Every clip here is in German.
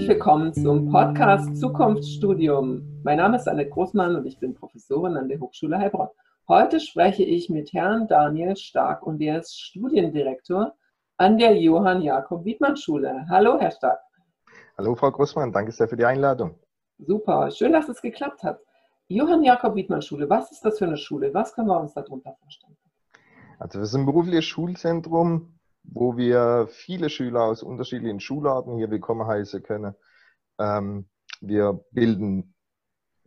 Herzlich willkommen zum Podcast Zukunftsstudium. Mein Name ist Annette Großmann und ich bin Professorin an der Hochschule Heilbronn. Heute spreche ich mit Herrn Daniel Stark und er ist Studiendirektor an der Johann Jakob Wiedmann Schule. Hallo, Herr Stark. Hallo, Frau Großmann. Danke sehr für die Einladung. Super. Schön, dass es geklappt hat. Johann Jakob Wiedmann Schule. Was ist das für eine Schule? Was können wir uns darunter vorstellen? Also, wir sind ein berufliches Schulzentrum wo wir viele Schüler aus unterschiedlichen Schularten hier willkommen heißen können. Ähm, wir bilden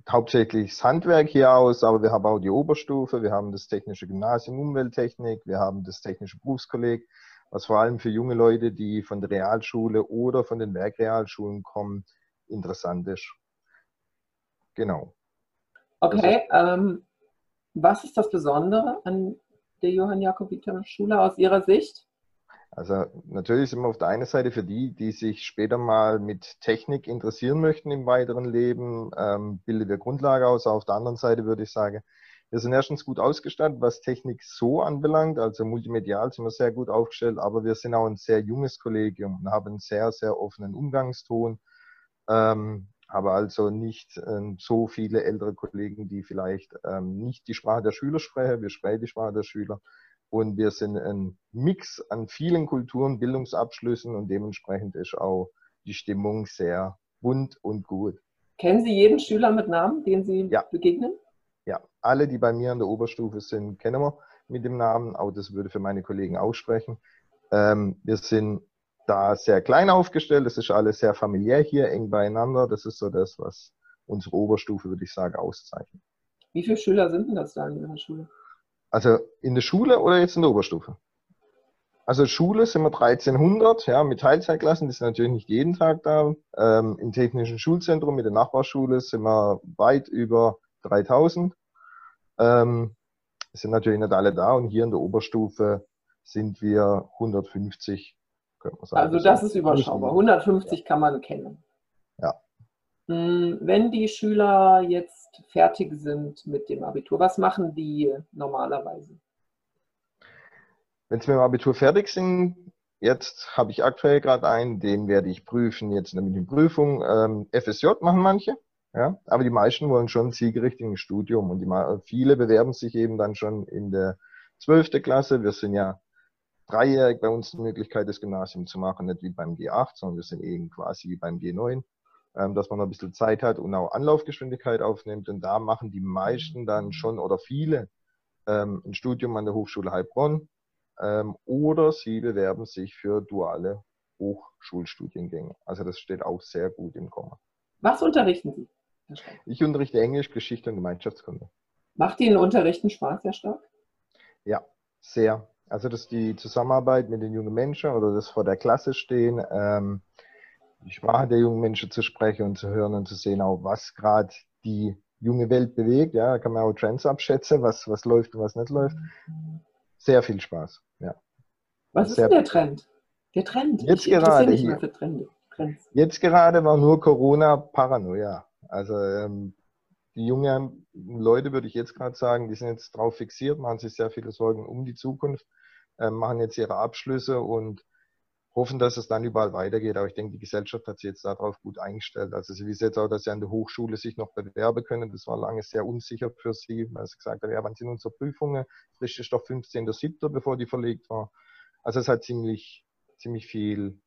hauptsächlich das Handwerk hier aus, aber wir haben auch die Oberstufe, wir haben das Technische Gymnasium Umwelttechnik, wir haben das Technische Berufskolleg, was vor allem für junge Leute, die von der Realschule oder von den Werkrealschulen kommen, interessant ist. Genau. Okay, ähm, was ist das Besondere an der Johann Jakobiter Schule aus Ihrer Sicht? Also natürlich sind wir auf der einen Seite für die, die sich später mal mit Technik interessieren möchten im weiteren Leben, ähm, bildet wir Grundlage aus. Auf der anderen Seite würde ich sagen, wir sind erstens gut ausgestattet, was Technik so anbelangt. Also multimedial sind wir sehr gut aufgestellt, aber wir sind auch ein sehr junges Kollegium und haben einen sehr, sehr offenen Umgangston. Ähm, habe also nicht ähm, so viele ältere Kollegen, die vielleicht ähm, nicht die Sprache der Schüler sprechen. Wir sprechen die Sprache der Schüler. Und wir sind ein Mix an vielen Kulturen, Bildungsabschlüssen und dementsprechend ist auch die Stimmung sehr bunt und gut. Kennen Sie jeden Schüler mit Namen, den Sie ja. begegnen? Ja, alle, die bei mir an der Oberstufe sind, kennen wir mit dem Namen. Auch das würde für meine Kollegen aussprechen. Ähm, wir sind da sehr klein aufgestellt. Es ist alles sehr familiär hier, eng beieinander. Das ist so das, was unsere Oberstufe, würde ich sagen, auszeichnet. Wie viele Schüler sind denn das da in Ihrer Schule? Also in der Schule oder jetzt in der Oberstufe? Also Schule sind wir 1300, ja, mit Teilzeitklassen, die sind natürlich nicht jeden Tag da. Ähm, Im Technischen Schulzentrum mit der Nachbarschule sind wir weit über 3000. Ähm, sind natürlich nicht alle da und hier in der Oberstufe sind wir 150, könnte man sagen. Also das ist überschaubar. 150 ja. kann man kennen. Hm, wenn die Schüler jetzt fertig sind mit dem Abitur, was machen die normalerweise? Wenn sie mit dem Abitur fertig sind, jetzt habe ich aktuell gerade einen, den werde ich prüfen, jetzt mit den Prüfungen. Ähm, FSJ machen manche, ja, aber die meisten wollen schon zielgerichtiges Studium und die, viele bewerben sich eben dann schon in der 12. Klasse. Wir sind ja dreijährig bei uns die Möglichkeit, das Gymnasium zu machen, nicht wie beim G8, sondern wir sind eben quasi wie beim G9. Ähm, dass man noch ein bisschen Zeit hat und auch Anlaufgeschwindigkeit aufnimmt. Und da machen die meisten dann schon oder viele ähm, ein Studium an der Hochschule Heilbronn ähm, oder sie bewerben sich für duale Hochschulstudiengänge. Also das steht auch sehr gut im Komma. Was unterrichten Sie? Ich unterrichte Englisch, Geschichte und Gemeinschaftskunde. Macht Ihnen Unterrichten Spaß sehr stark? Ja, sehr. Also das ist die Zusammenarbeit mit den jungen Menschen oder das vor der Klasse stehen. Ähm, Sprache der jungen Menschen zu sprechen und zu hören und zu sehen, auch was gerade die junge Welt bewegt. Ja, da kann man auch Trends abschätzen, was, was läuft und was nicht läuft. Sehr viel Spaß. Ja. Was ist Sehr der Trend? Der Trend. Jetzt gerade. Für Trends. Jetzt gerade war nur Corona Paranoia. Also ähm, die jungen Leute, würde ich jetzt gerade sagen, die sind jetzt drauf fixiert, machen sich sehr viele Sorgen um die Zukunft, äh, machen jetzt ihre Abschlüsse und hoffen, dass es dann überall weitergeht. Aber ich denke, die Gesellschaft hat sich jetzt darauf gut eingestellt. Also sie wissen jetzt auch, dass sie an der Hochschule sich noch bewerben können. Das war lange sehr unsicher für sie, weil sie gesagt haben, ja, wann sind unsere Prüfungen? Frisch ist doch 15.07., bevor die verlegt war. Also es hat ziemlich, ziemlich viel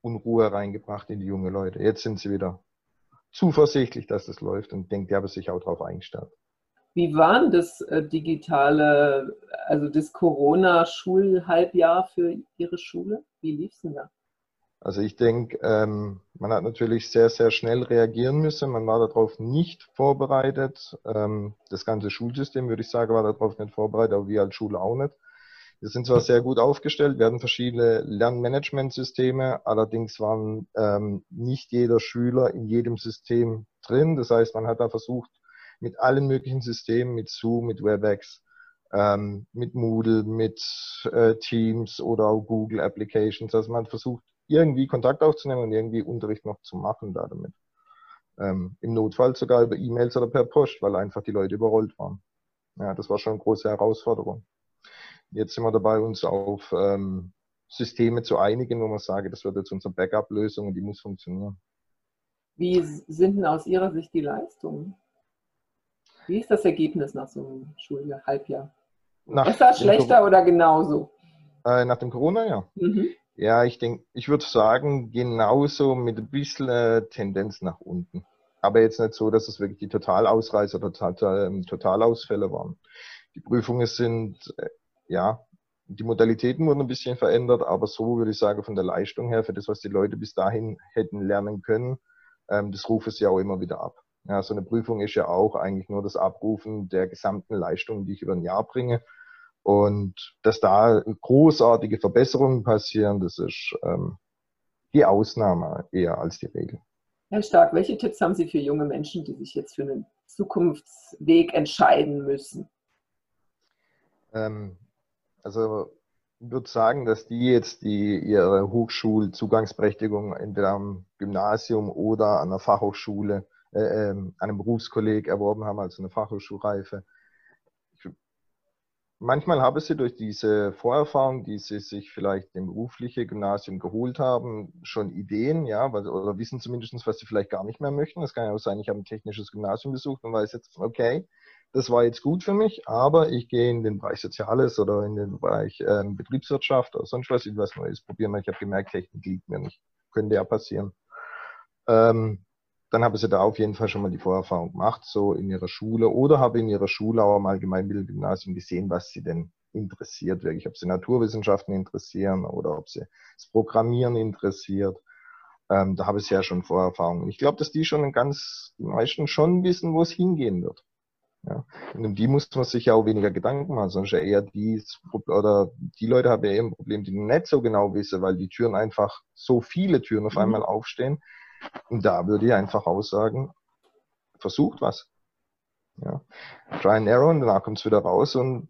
Unruhe reingebracht in die jungen Leute. Jetzt sind sie wieder zuversichtlich, dass das läuft und denkt, die haben sich auch darauf eingestellt. Wie war das äh, digitale, also das Corona-Schulhalbjahr für Ihre Schule? Wie lief es denn da? Also ich denke, ähm, man hat natürlich sehr, sehr schnell reagieren müssen. Man war darauf nicht vorbereitet. Ähm, das ganze Schulsystem, würde ich sagen, war darauf nicht vorbereitet, aber wir als Schule auch nicht. Wir sind zwar sehr gut aufgestellt, wir hatten verschiedene Lernmanagementsysteme, allerdings waren ähm, nicht jeder Schüler in jedem System drin. Das heißt, man hat da versucht, mit allen möglichen Systemen, mit Zoom, mit WebEx, ähm, mit Moodle, mit äh, Teams oder auch Google Applications. Also man versucht irgendwie Kontakt aufzunehmen und irgendwie Unterricht noch zu machen da damit. Ähm, Im Notfall sogar über E-Mails oder per Post, weil einfach die Leute überrollt waren. Ja, das war schon eine große Herausforderung. Jetzt sind wir dabei, uns auf ähm, Systeme zu einigen, wo man sage, das wird jetzt unsere Backup-Lösung und die muss funktionieren. Wie sind denn aus Ihrer Sicht die Leistungen? Wie ist das Ergebnis nach so einem Schuljahr, Halbjahr? Nach Besser, schlechter oder genauso? Äh, nach dem Corona-Jahr? Mhm. Ja, ich denke, ich würde sagen, genauso mit ein bisschen äh, Tendenz nach unten. Aber jetzt nicht so, dass es wirklich die Totalausreißer oder total, ähm, Totalausfälle waren. Die Prüfungen sind, äh, ja, die Modalitäten wurden ein bisschen verändert, aber so würde ich sagen, von der Leistung her, für das, was die Leute bis dahin hätten lernen können, ähm, das rufe ich ja auch immer wieder ab. Ja, so eine Prüfung ist ja auch eigentlich nur das Abrufen der gesamten Leistung, die ich über ein Jahr bringe. Und dass da großartige Verbesserungen passieren, das ist ähm, die Ausnahme eher als die Regel. Herr Stark, welche Tipps haben Sie für junge Menschen, die sich jetzt für einen Zukunftsweg entscheiden müssen? Ähm, also ich würde sagen, dass die jetzt die ihre Hochschulzugangsberechtigung entweder am Gymnasium oder an der Fachhochschule, äh, äh, einem Berufskolleg erworben haben, also eine Fachhochschulreife, Manchmal habe ich sie durch diese Vorerfahrung, die sie sich vielleicht im beruflichen Gymnasium geholt haben, schon Ideen, ja, oder wissen zumindest, was sie vielleicht gar nicht mehr möchten. Das kann ja auch sein, ich habe ein technisches Gymnasium besucht und weiß jetzt, okay, das war jetzt gut für mich, aber ich gehe in den Bereich Soziales oder in den Bereich äh, Betriebswirtschaft oder sonst was, ich was Neues probieren. Ich habe gemerkt, Technik liegt mir nicht. Könnte ja passieren. Ähm, dann habe sie da auf jeden Fall schon mal die Vorerfahrung gemacht, so in ihrer Schule oder habe in ihrer Schule auch am Allgemeinbildungsgymnasium gesehen, was sie denn interessiert, wirklich, ob sie Naturwissenschaften interessieren oder ob sie das Programmieren interessiert. Ähm, da habe ich ja schon Vorerfahrungen. Ich glaube, dass die schon ganz, die meisten schon wissen, wo es hingehen wird. Ja. Und um die muss man sich ja auch weniger Gedanken machen, sondern ja eher die, oder die Leute haben ja eher ein Problem, die nicht so genau wissen, weil die Türen einfach so viele Türen auf mhm. einmal aufstehen, und da würde ich einfach aussagen, versucht was. Ja. Try and error und danach kommt es wieder raus und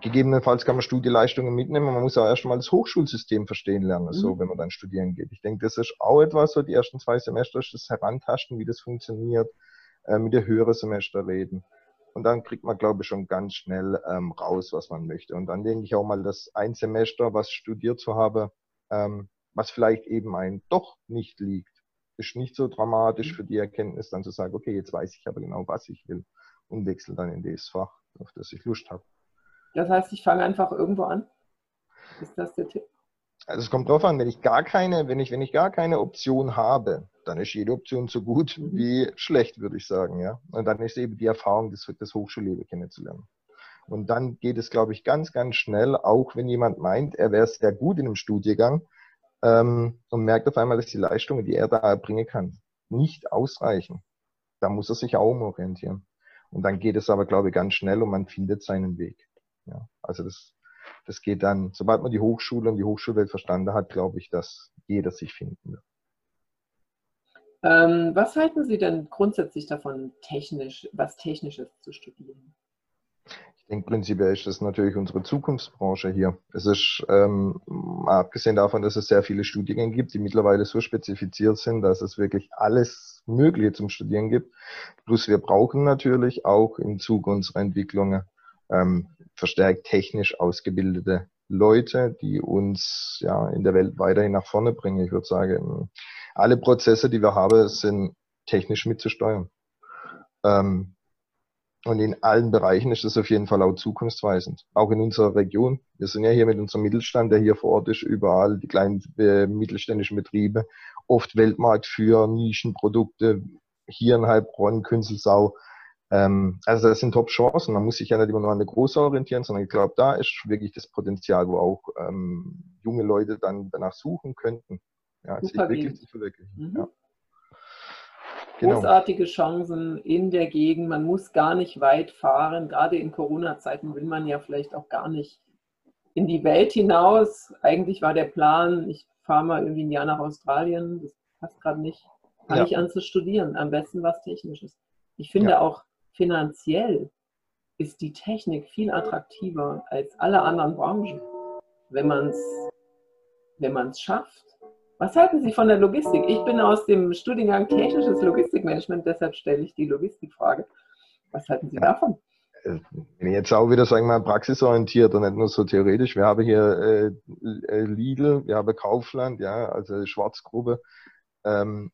gegebenenfalls kann man Studieleistungen mitnehmen. Man muss auch erstmal das Hochschulsystem verstehen lernen, mhm. so wenn man dann studieren geht. Ich denke, das ist auch etwas, so die ersten zwei Semester ist das Herantasten, wie das funktioniert, äh, mit der höheren Semester reden. Und dann kriegt man, glaube ich, schon ganz schnell ähm, raus, was man möchte. Und dann denke ich auch mal, dass ein Semester, was studiert zu haben, ähm, was vielleicht eben ein doch nicht liegt, ist nicht so dramatisch für die Erkenntnis, dann zu sagen, okay, jetzt weiß ich aber genau, was ich will und wechsle dann in das Fach, auf das ich Lust habe. Das heißt, ich fange einfach irgendwo an? Ist das der Tipp? Also es kommt drauf an, wenn ich gar keine, wenn ich, wenn ich gar keine Option habe, dann ist jede Option so gut mhm. wie schlecht, würde ich sagen, ja. Und dann ist eben die Erfahrung, das, das Hochschulleben kennenzulernen. Und dann geht es, glaube ich, ganz, ganz schnell, auch wenn jemand meint, er wäre sehr gut in einem Studiengang, ähm, und merkt auf einmal, dass die Leistungen, die er da erbringen kann, nicht ausreichen. Da muss er sich auch umorientieren. Und dann geht es aber, glaube ich, ganz schnell und man findet seinen Weg. Ja, also das, das geht dann, sobald man die Hochschule und die Hochschulwelt verstanden hat, glaube ich, dass jeder sich finden wird. Ähm, was halten Sie denn grundsätzlich davon, technisch, was Technisches zu studieren? Denke, prinzipiell ist das natürlich unsere Zukunftsbranche hier. Es ist, ähm, abgesehen davon, dass es sehr viele Studiengänge gibt, die mittlerweile so spezifiziert sind, dass es wirklich alles Mögliche zum Studieren gibt. Plus wir brauchen natürlich auch im Zuge unserer Entwicklungen ähm, verstärkt technisch ausgebildete Leute, die uns ja in der Welt weiterhin nach vorne bringen. Ich würde sagen, alle Prozesse, die wir haben, sind technisch mitzusteuern. Ähm, und in allen Bereichen ist das auf jeden Fall auch zukunftsweisend. Auch in unserer Region. Wir sind ja hier mit unserem Mittelstand, der hier vor Ort ist, überall die kleinen äh, mittelständischen Betriebe, oft Weltmarkt für Nischenprodukte, hier in Heilbronn, Künzelsau. Ähm, also das sind Top-Chancen. Man muss sich ja nicht immer nur an der Große orientieren, sondern ich glaube, da ist wirklich das Potenzial, wo auch ähm, junge Leute dann danach suchen könnten. Ja, sich wirklich zu verwirklichen. Mhm. Ja. Genau. großartige Chancen in der Gegend. Man muss gar nicht weit fahren. Gerade in Corona-Zeiten will man ja vielleicht auch gar nicht in die Welt hinaus. Eigentlich war der Plan, ich fahre mal irgendwie ein Jahr nach Australien. Das passt gerade nicht. Fange ja. ich an zu studieren. Am besten was Technisches. Ich finde ja. auch finanziell ist die Technik viel attraktiver als alle anderen Branchen, wenn man es wenn man's schafft was halten Sie von der Logistik? Ich bin aus dem Studiengang Technisches Logistikmanagement, deshalb stelle ich die Logistikfrage. Was halten Sie ja. davon? Wenn ich jetzt auch wieder, sagen wir mal, praxisorientiert und nicht nur so theoretisch. Wir haben hier äh, Lidl, wir haben Kaufland, ja, also Schwarzgruppe. Ähm,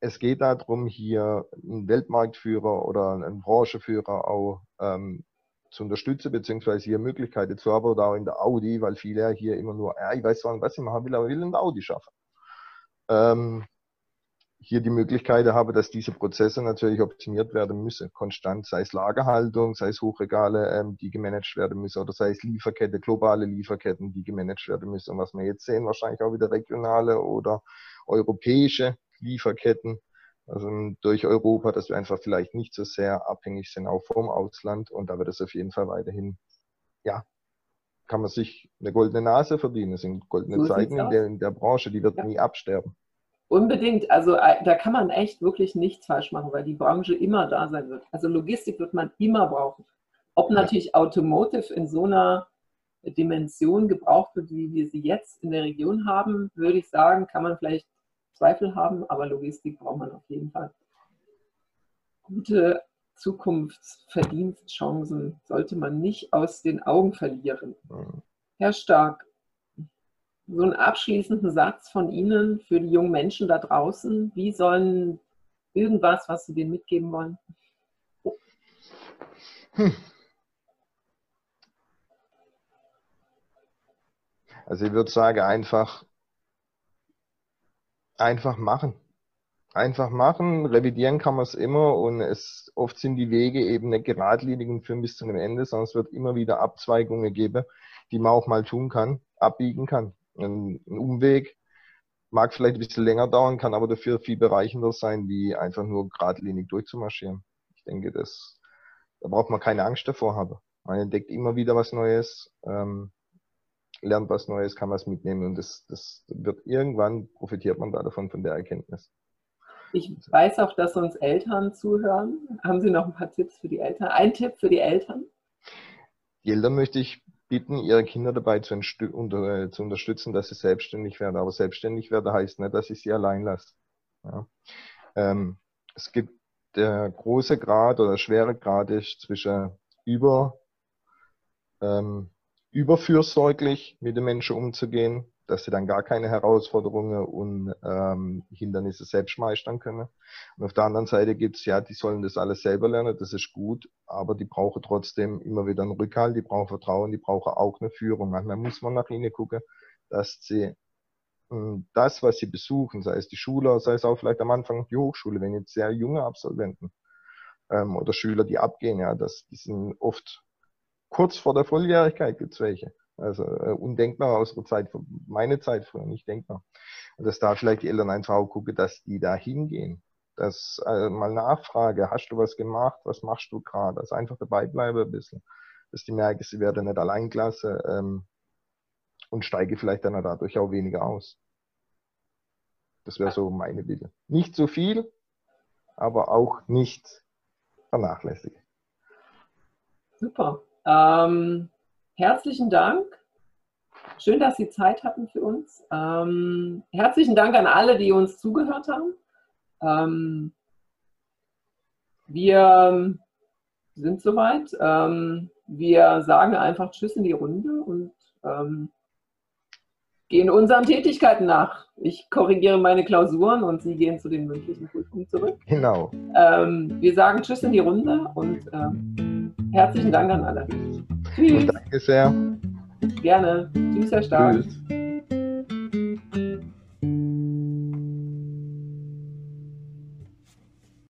es geht darum, hier einen Weltmarktführer oder einen Branchenführer auch ähm, zu unterstützen, beziehungsweise hier Möglichkeiten zu haben oder auch in der Audi, weil viele hier immer nur, ja, ich weiß zwar nicht, was ich machen will, aber ich will in der Audi schaffen. Ähm, hier die Möglichkeit habe, dass diese Prozesse natürlich optimiert werden müssen, konstant, sei es Lagerhaltung, sei es Hochregale, ähm, die gemanagt werden müssen, oder sei es Lieferkette, globale Lieferketten, die gemanagt werden müssen. Und was wir jetzt sehen, wahrscheinlich auch wieder regionale oder europäische Lieferketten, also durch Europa, dass wir einfach vielleicht nicht so sehr abhängig sind, auch vom Ausland. Und da wird es auf jeden Fall weiterhin, ja, kann man sich eine goldene Nase verdienen. Es sind goldene so Zeiten in der, in der Branche, die wird ja. nie absterben. Unbedingt. Also äh, da kann man echt wirklich nichts falsch machen, weil die Branche immer da sein wird. Also Logistik wird man immer brauchen. Ob natürlich ja. Automotive in so einer Dimension gebraucht wird, wie wir sie jetzt in der Region haben, würde ich sagen, kann man vielleicht Zweifel haben, aber Logistik braucht man auf jeden Fall. Gute Zukunftsverdienstchancen sollte man nicht aus den Augen verlieren. Mhm. Herr Stark, so einen abschließenden Satz von Ihnen für die jungen Menschen da draußen. Wie sollen irgendwas, was Sie denen mitgeben wollen? Hm. Also ich würde sagen, einfach, einfach machen. Einfach machen, revidieren kann man es immer und es, oft sind die Wege eben nicht geradlinig und führen bis zu einem Ende, sondern es wird immer wieder Abzweigungen geben, die man auch mal tun kann, abbiegen kann. Ein, ein Umweg mag vielleicht ein bisschen länger dauern, kann aber dafür viel bereichender sein, wie einfach nur geradlinig durchzumarschieren. Ich denke, das, da braucht man keine Angst davor haben. Man entdeckt immer wieder was Neues, ähm, lernt was Neues, kann was mitnehmen und das, das wird irgendwann profitiert man da davon von der Erkenntnis. Ich weiß auch, dass uns Eltern zuhören. Haben Sie noch ein paar Tipps für die Eltern? Ein Tipp für die Eltern? Die Eltern möchte ich bitten, ihre Kinder dabei zu, unter, zu, unterstützen, dass sie selbstständig werden. Aber selbstständig werden heißt nicht, dass ich sie allein lasse. Ja. Ähm, es gibt der große Grad oder schwere Grad ist zwischen über, ähm, überfürsorglich mit den Menschen umzugehen dass sie dann gar keine Herausforderungen und ähm, Hindernisse selbst meistern können. Und auf der anderen Seite gibt's ja, die sollen das alles selber lernen, das ist gut, aber die brauchen trotzdem immer wieder einen Rückhalt, die brauchen Vertrauen, die brauchen auch eine Führung. Manchmal muss man nach ihnen gucken, dass sie ähm, das, was sie besuchen, sei es die Schule, sei es auch vielleicht am Anfang die Hochschule, wenn jetzt sehr junge Absolventen ähm, oder Schüler, die abgehen, ja, das, die sind oft kurz vor der Volljährigkeit gibt's welche also äh, undenkbar aus der Zeit, meine Zeit früher, nicht denkbar. Und dass da vielleicht die Eltern einfach auch gucken, dass die da hingehen. Dass äh, mal nachfrage, hast du was gemacht, was machst du gerade? Also einfach dabei bleibe ein bisschen. Dass die merken, sie werden nicht allein klasse ähm, und steige vielleicht dann dadurch auch weniger aus. Das wäre so meine Bitte. Nicht zu viel, aber auch nicht vernachlässigen. Super. Ähm, herzlichen Dank. Schön, dass Sie Zeit hatten für uns. Ähm, herzlichen Dank an alle, die uns zugehört haben. Ähm, wir sind soweit. Ähm, wir sagen einfach Tschüss in die Runde und ähm, gehen unseren Tätigkeiten nach. Ich korrigiere meine Klausuren und Sie gehen zu den mündlichen Prüfungen zurück. Genau. Ähm, wir sagen Tschüss in die Runde und äh, herzlichen Dank an alle. Tschüss. Danke sehr. Gerne. Tschüss, Herr Stark. Tschüss.